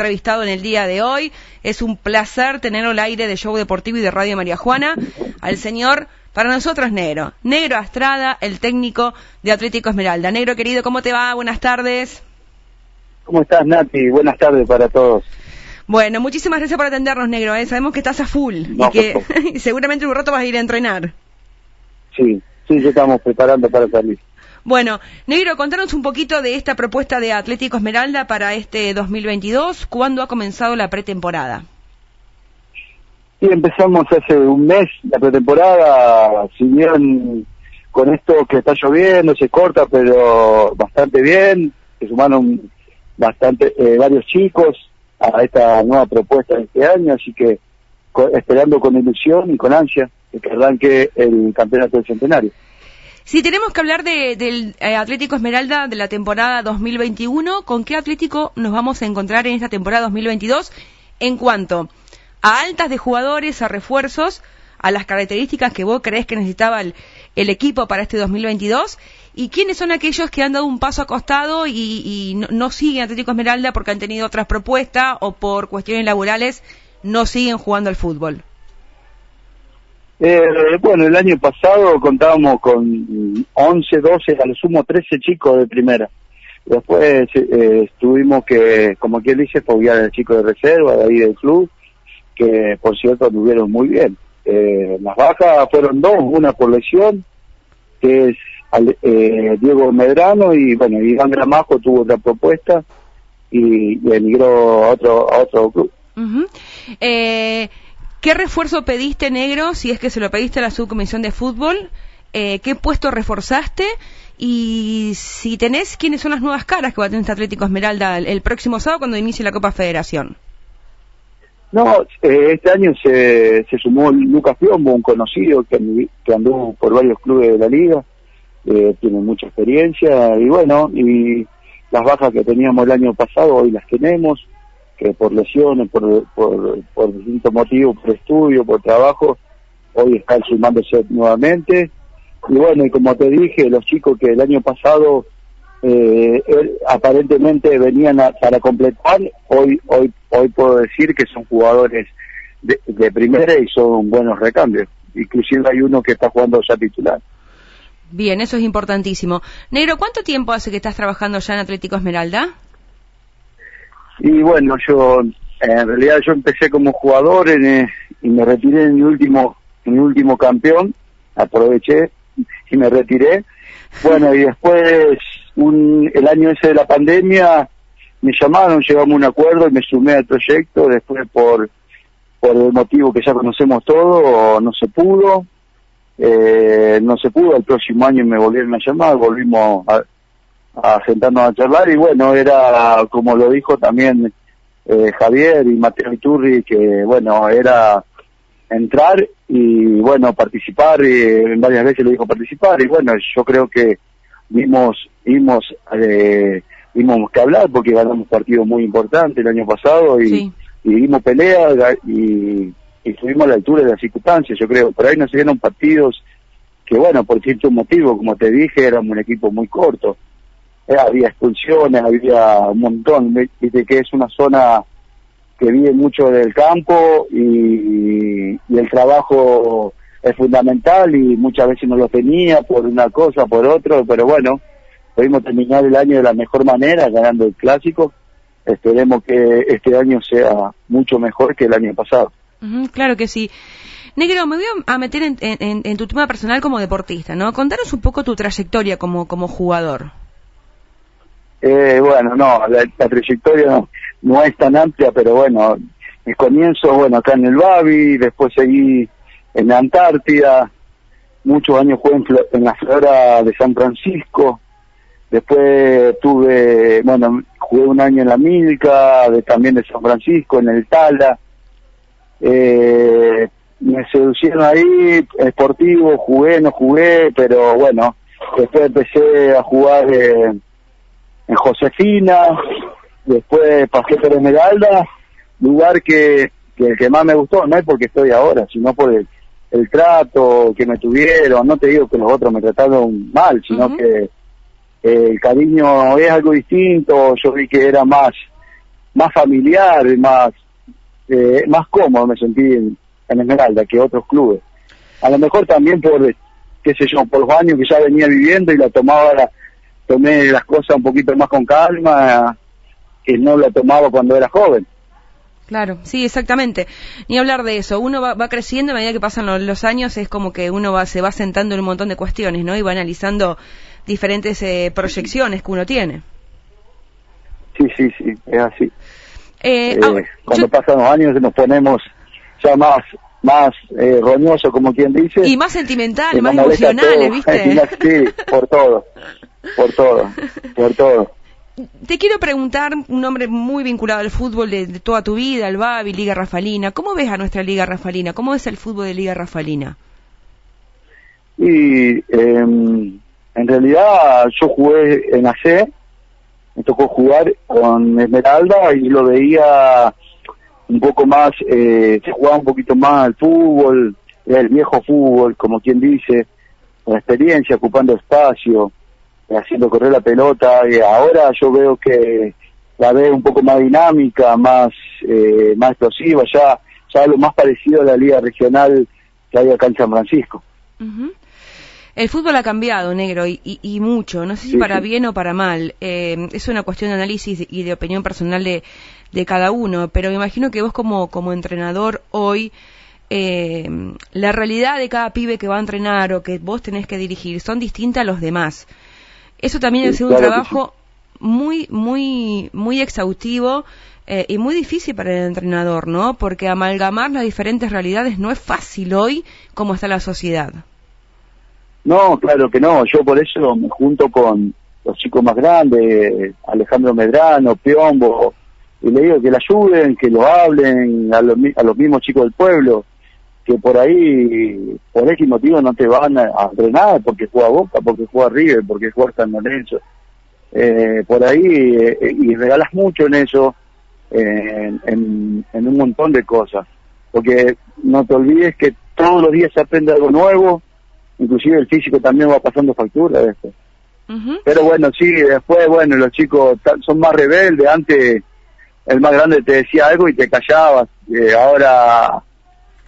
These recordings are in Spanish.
entrevistado en el día de hoy. Es un placer tenerlo al aire de Show Deportivo y de Radio María Juana, al señor, para nosotros, Negro. Negro Astrada, el técnico de Atlético Esmeralda. Negro querido, ¿cómo te va? Buenas tardes. ¿Cómo estás, Nati? Buenas tardes para todos. Bueno, muchísimas gracias por atendernos, Negro. ¿eh? Sabemos que estás a full y que seguramente un rato vas a ir a entrenar. Sí, sí, ya estamos preparando para salir. Bueno, Negro, contanos un poquito de esta propuesta de Atlético Esmeralda para este 2022. ¿Cuándo ha comenzado la pretemporada? Sí, empezamos hace un mes la pretemporada, si con esto que está lloviendo se corta, pero bastante bien, se sumaron bastante eh, varios chicos a esta nueva propuesta de este año, así que esperando con ilusión y con ansia que arranque el campeonato del centenario. Si tenemos que hablar del eh, Atlético Esmeralda de la temporada 2021, ¿con qué Atlético nos vamos a encontrar en esta temporada 2022 en cuanto a altas de jugadores, a refuerzos, a las características que vos creés que necesitaba el, equipo para este 2022? ¿Y quiénes son aquellos que han dado un paso acostado y, y no, no, siguen Atlético Esmeralda porque han tenido otras propuestas o por cuestiones laborales no siguen jugando al fútbol? Eh, bueno, el año pasado contábamos con 11, 12, a lo sumo 13 chicos de primera. Después eh, tuvimos que, como quien dice, foguear al chico de reserva de ahí del club, que por cierto anduvieron muy bien. Eh, las bajas fueron dos, una por lesión, que es eh, Diego Medrano, y bueno, Iván Gramajo tuvo otra propuesta y, emigró a otro, a otro club. eh, ¿Qué refuerzo pediste, negro, si es que se lo pediste a la subcomisión de fútbol? Eh, ¿Qué puesto reforzaste? Y si tenés, ¿quiénes son las nuevas caras que va a tener este Atlético Esmeralda el, próximo sábado cuando inicie la Copa Federación? No, eh, este año se, se sumó Lucas Piombo, un conocido que, que anduvo por varios clubes de la liga, eh, tiene mucha experiencia y bueno, y las bajas que teníamos el año pasado hoy las tenemos que por lesiones, por, por, distintos motivos, por estudio, por trabajo, hoy están sumándose nuevamente. Y bueno, y como te dije, los chicos que el año pasado eh, aparentemente venían para completar, hoy, hoy, hoy puedo decir que son jugadores de, de primera y son buenos recambios. Inclusive hay uno que está jugando ya titular. Bien, eso es importantísimo. Negro, ¿cuánto tiempo hace que estás trabajando ya en Atlético Esmeralda? Y bueno, yo, en realidad yo empecé como jugador en, eh, y me retiré en mi último, en mi último campeón, aproveché y me retiré. Bueno, y después, un, el año ese de la pandemia, me llamaron, llegamos a un acuerdo y me sumé al proyecto, después por, por el motivo que ya conocemos todo, no se pudo, eh, no se pudo, el próximo año me volvieron a llamar, volvimos a, a sentarnos a charlar y bueno, era como lo dijo también eh, Javier y Mateo Iturri, que bueno, era entrar y bueno, participar, y varias veces lo dijo participar y bueno, yo creo que vimos, vimos, eh, vimos que hablar porque ganamos un partido muy importante el año pasado y, y dimos pelea y, y estuvimos a la altura de las circunstancias, yo creo, por ahí nos dieron partidos que bueno, por cierto motivo, como te dije, éramos un equipo muy corto había expulsiones, había un montón, viste que es una zona que vive mucho del campo y, el trabajo es fundamental y muchas veces no lo tenía por una cosa, por otro, pero bueno, pudimos terminar el año de la mejor manera, ganando el clásico. Esperemos que este año sea mucho mejor que el año pasado. claro que sí. Negro, me voy a meter en, en, tu tema personal como deportista, ¿no? Contanos un poco tu trayectoria como, como jugador. Eh, bueno, no, la, trayectoria no, es tan amplia, pero bueno, el comienzo, bueno, acá en el Babi, después seguí en la Antártida, muchos años jugué en, la Flora de San Francisco, después tuve, bueno, jugué un año en la Milca, de, también de San Francisco, en el Tala, eh, me seducieron ahí, esportivo, jugué, no jugué, pero bueno, después empecé a jugar... Eh, en Josefina, después pasé por Esmeralda, lugar que, que el que más me gustó, no es porque estoy ahora, sino por el, el trato que me tuvieron, no te digo que los otros me trataron mal, sino que el cariño es algo distinto, yo vi que era más más familiar, más, eh, más cómodo me sentí en, Esmeralda que otros clubes. A lo mejor también por, qué sé yo, por los años que ya venía viviendo y la tomaba, la, tomé las cosas un poquito más con calma, que no la tomaba cuando era joven. Claro, sí, exactamente. Ni hablar de eso. Uno va, creciendo a medida que pasan los, años, es como que uno va, se va sentando en un montón de cuestiones, ¿no? Y va analizando diferentes eh, proyecciones que uno tiene. Sí, sí, sí, es así. Eh, eh, cuando pasan los años nos ponemos ya más más eh, roñoso, como quien dice. Y más sentimental, más emocionales, ¿viste? sí, por todo, por todo, por todo. Te quiero preguntar, un hombre muy vinculado al fútbol de, toda tu vida, al Babi, Liga Rafalina, ¿cómo ves a nuestra Liga Rafalina? ¿Cómo ves el fútbol de Liga Rafalina? Y em, en realidad yo jugué en AC, me tocó jugar con Esmeralda y lo veía un poco más, eh, se jugaba un poquito más al fútbol, el viejo fútbol, como quien dice, con experiencia, ocupando espacio, haciendo correr la pelota, y ahora yo veo que la veo un poco más dinámica, más, eh, más explosiva, ya, ya lo más parecido a la liga regional que hay acá en San Francisco. El fútbol ha cambiado, negro, y, y, mucho. No sé si para bien o para mal. Eh, es una cuestión de análisis y de opinión personal de, de cada uno, pero me imagino que vos como, como entrenador hoy, eh, la realidad de cada pibe que va a entrenar o que vos tenés que dirigir son distintas a los demás. Eso también ha sido un trabajo muy, muy, muy exhaustivo eh, y muy difícil para el entrenador, ¿no? Porque amalgamar las diferentes realidades no es fácil hoy como está la sociedad. No, claro que no. Yo por eso me junto con los chicos más grandes, Alejandro Medrano, Piombo, y le digo que le ayuden, que lo hablen a los, a los mismos chicos del pueblo, que por ahí, por ese motivo no te van a, entrenar porque juega Boca, porque juega River, porque juega San Lorenzo. Eh, por ahí, eh, y regalas mucho en eso, en, en, un montón de cosas. Porque no te olvides que todos los días se aprende algo nuevo, inclusive el físico también va pasando factura de esto. Pero bueno, sí, después, bueno, los chicos son más rebeldes, antes el más grande te decía algo y te callabas, eh, ahora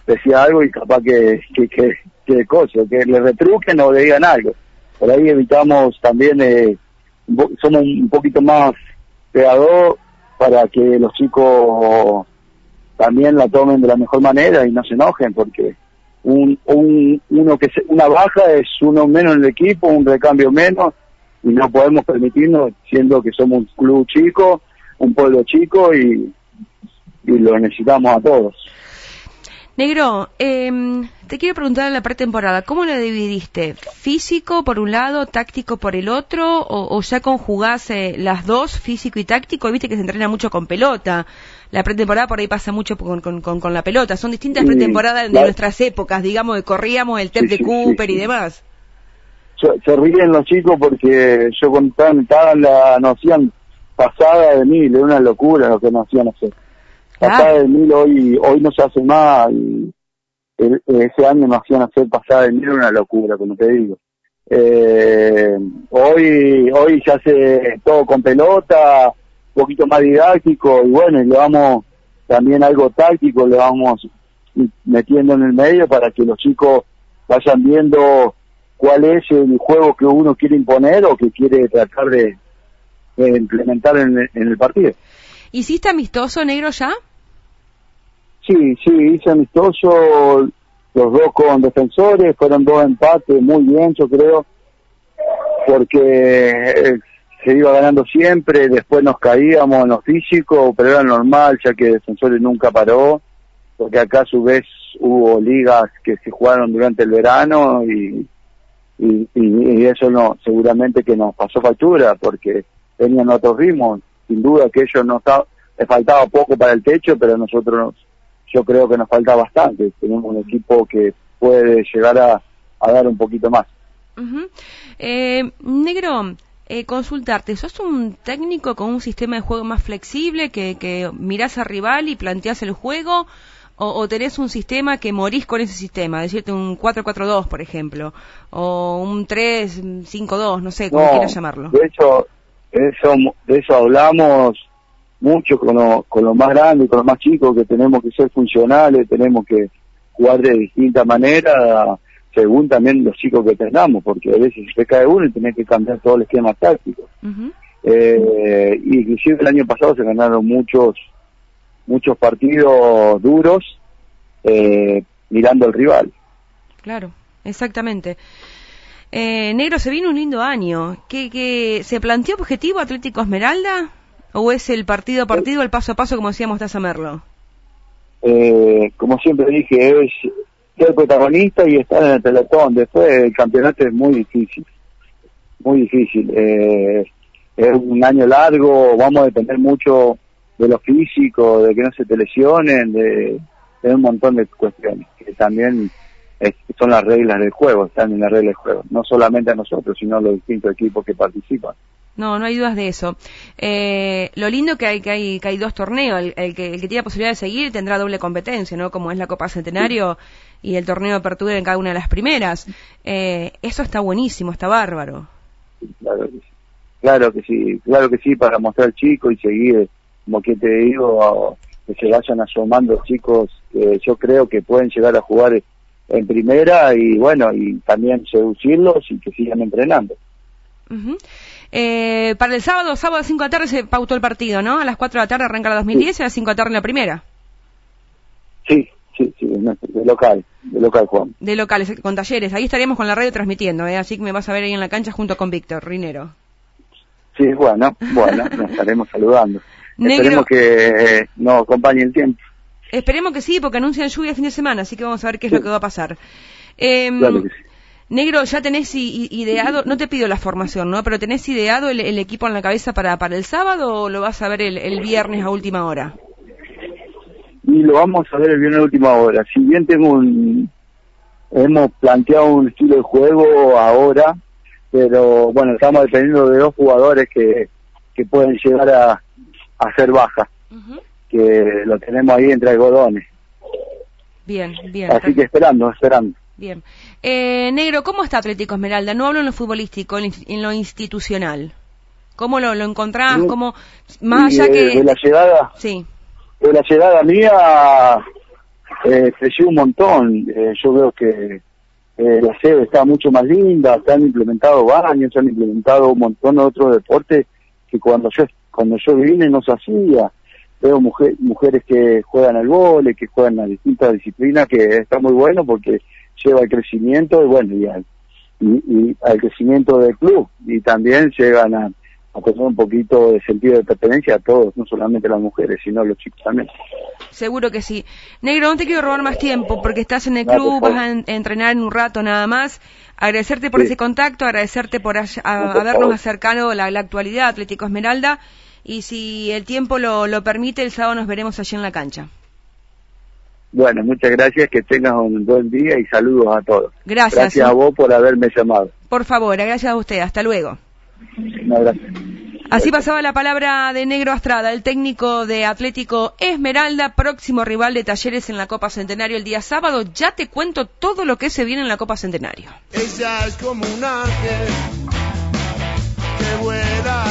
decía algo y capaz que, que, que, que, cosa, que le retruquen o le digan algo. Por ahí evitamos también, eh, somos un poquito más pegador para que los chicos también la tomen de la mejor manera y no se enojen porque un, un uno que una baja es uno menos en el equipo, un recambio menos y no podemos permitirnos siendo que somos un club chico un pueblo chico y, lo necesitamos a todos. Negro, em, te quiero preguntar en la pretemporada, ¿cómo la dividiste? ¿Físico por un lado, táctico por el otro? ¿O, ya conjugás eh, las dos, físico y táctico? Viste que se entrena mucho con pelota. La pretemporada por ahí pasa mucho con, con, la pelota. Son distintas pretemporadas de nuestras épocas, digamos, que corríamos el TEP de Cooper y demás. Se, ríen los chicos porque yo contaba la noción pasada de mil, es una locura lo que nos hacían hacer. Pasada de mil hoy, hoy no se hace más y ese año nos hacían hacer pasada de mil, una locura, como te digo. Eh, hoy, hoy se hace todo con pelota, un poquito más didáctico y bueno, y le vamos también algo táctico, le vamos metiendo en el medio para que los chicos vayan viendo cuál es el juego que uno quiere imponer o que quiere tratar de, implementar en, el partido. ¿Hiciste amistoso negro ya? Sí, sí, hice amistoso, los dos con defensores, fueron dos empates muy bien, yo creo, porque eh, se iba ganando siempre, después nos caíamos en lo físico, pero era normal, ya que defensores nunca paró, porque acá a su vez hubo ligas que se jugaron durante el verano y, y, eso no, seguramente que nos pasó factura, porque tenían otro ritmo. Sin duda que ellos no estaban, les faltaba poco para el techo, pero nosotros yo creo que nos falta bastante. Tenemos un equipo que puede llegar a, dar un poquito más. eh, negro, eh, consultarte, ¿sos un técnico con un sistema de juego más flexible que, que mirás al rival y planteas el juego? O, tenés un sistema que morís con ese sistema, decirte un 4-4-2, por ejemplo, o un 3-5-2, no sé, como quieras llamarlo. De hecho, eso, de eso hablamos mucho con lo, con los más grandes, con los más chicos, que tenemos que ser funcionales, tenemos que jugar de distinta manera, según también los chicos que tengamos, porque a veces se cae uno y tenés que cambiar todo el esquema táctico. eh, inclusive el año pasado se ganaron muchos muchos partidos duros eh, mirando al rival. Claro, exactamente. Eh, Negro, se viene un lindo año. ¿Qué, qué, se planteó objetivo Atlético Esmeralda? ¿O es el partido a partido, el paso a paso, como decíamos Taza Merlo? Eh, como siempre dije, es ser protagonista y estar en el pelotón. Después el campeonato es muy difícil, muy difícil. Eh, es un año largo, vamos a depender mucho de lo físico, de que no se te lesionen, de, de un montón de cuestiones que también es, son las reglas del juego, están en las reglas del juego, no solamente a nosotros, sino a los distintos equipos que participan. No, no hay dudas de eso. Eh, lo lindo que hay que hay que hay dos torneos. El, el, que el que tiene posibilidad de seguir tendrá doble competencia, ¿no? Como es la Copa Centenario y el torneo de apertura en cada una de las primeras. Eh, eso está buenísimo, está bárbaro. Claro que sí. Claro que sí, claro que sí, para mostrar chico y seguir, como que te digo, que se vayan asomando chicos que yo creo que pueden llegar a jugar en primera y bueno, y también seducirlos y que sigan entrenando. Uh -huh. Eh, para el sábado, sábado a las 5 de la tarde se pautó el partido, ¿no? A las 4 de la tarde arranca la 2010 sí. y a las 5 de la tarde la primera. Sí, sí, sí, de local, de local, Juan. De locales, con talleres. Ahí estaríamos con la radio transmitiendo, ¿eh? así que me vas a ver ahí en la cancha junto con Víctor Rinero. Sí, bueno, bueno, nos estaremos saludando. Negro. Esperemos que eh, nos acompañe el tiempo. Esperemos que sí, porque anuncian lluvia el fin de semana, así que vamos a ver qué es sí. lo que va a pasar. Eh, claro que sí. Negro, ya tenés ideado, no te pido la formación, ¿no? Pero tenés ideado el, el equipo en la cabeza para, para el sábado o lo vas a ver el, el, viernes a última hora? Y lo vamos a ver el viernes a última hora. Si bien tengo un, hemos planteado un estilo de juego ahora, pero bueno, estamos dependiendo de dos jugadores que, que pueden llegar a, a ser bajas, uh -huh. que lo tenemos ahí entre algodones. Bien, bien. Así que esperando, esperando. Bien. Eh, Negro, ¿cómo está Atlético Esmeralda? No hablo en lo futbolístico, en lo institucional. ¿Cómo lo, lo encontrás? ¿Cómo, más allá de, que... De la llegada, sí. de la llegada mía, eh, creció un montón. Eh, yo veo que eh, la sede está mucho más linda, se han implementado baños, se han implementado un montón de otros deportes que cuando yo cuando yo vine no se hacía. Veo mujer, mujeres que juegan al vole, que juegan a distintas disciplinas, que está muy bueno porque lleva al crecimiento y bueno, y al, y, y al crecimiento del club. Y también llegan a, a tener un poquito de sentido de pertenencia a todos, no solamente las mujeres, sino los chicos también. Seguro que sí. Negro, no te quiero robar más tiempo porque estás en el club, vas a en, entrenar en un rato nada más. Agradecerte por sí. ese contacto, agradecerte por a, a, habernos acercado la, la actualidad Atlético Esmeralda y si el tiempo lo, lo permite, el sábado nos veremos allí en la cancha. Bueno, muchas gracias, que tengas un buen día y saludos a todos. Gracias. Gracias a vos por haberme llamado. Por favor, gracias a usted, hasta luego. No, gracias. Así pasaba la palabra de Negro Astrada, el técnico de Atlético Esmeralda, próximo rival de Talleres en la Copa Centenario el día sábado. Ya te cuento todo lo que se viene en la Copa Centenario. Ella es como un ángel que vuela